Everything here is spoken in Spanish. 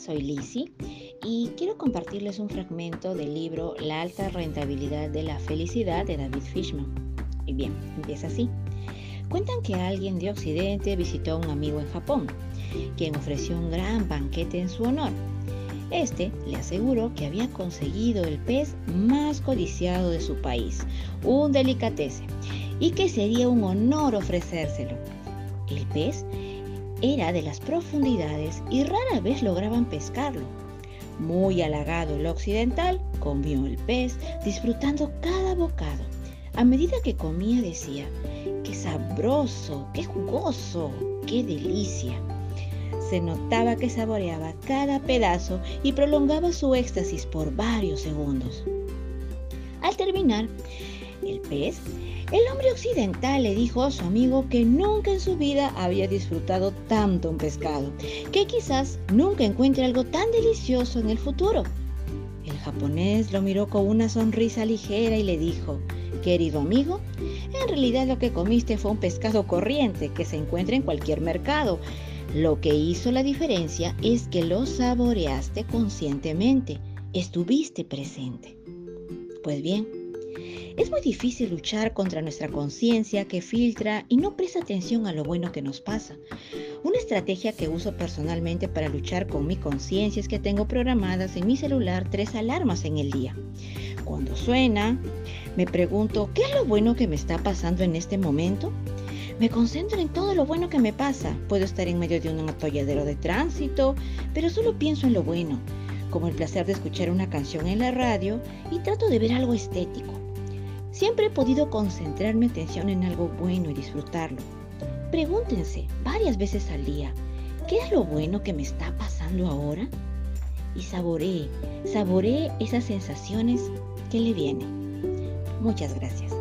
soy Lizzie y quiero compartirles un fragmento del libro La alta rentabilidad de la felicidad de David Fishman. Y bien, empieza así. Cuentan que alguien de Occidente visitó a un amigo en Japón, quien ofreció un gran banquete en su honor. Este le aseguró que había conseguido el pez más codiciado de su país, un delicatese, y que sería un honor ofrecérselo. El pez era de las profundidades y rara vez lograban pescarlo. Muy halagado el occidental, comió el pez, disfrutando cada bocado. A medida que comía decía, qué sabroso, qué jugoso, qué delicia. Se notaba que saboreaba cada pedazo y prolongaba su éxtasis por varios segundos. Al terminar, el pez el hombre occidental le dijo a su amigo que nunca en su vida había disfrutado tanto un pescado, que quizás nunca encuentre algo tan delicioso en el futuro. El japonés lo miró con una sonrisa ligera y le dijo, querido amigo, en realidad lo que comiste fue un pescado corriente que se encuentra en cualquier mercado. Lo que hizo la diferencia es que lo saboreaste conscientemente, estuviste presente. Pues bien, es muy difícil luchar contra nuestra conciencia que filtra y no presta atención a lo bueno que nos pasa. Una estrategia que uso personalmente para luchar con mi conciencia es que tengo programadas en mi celular tres alarmas en el día. Cuando suena, me pregunto, ¿qué es lo bueno que me está pasando en este momento? Me concentro en todo lo bueno que me pasa. Puedo estar en medio de un atolladero de tránsito, pero solo pienso en lo bueno, como el placer de escuchar una canción en la radio y trato de ver algo estético. Siempre he podido concentrar mi atención en algo bueno y disfrutarlo. Pregúntense varias veces al día, ¿qué es lo bueno que me está pasando ahora? Y saboree, saboree esas sensaciones que le vienen. Muchas gracias.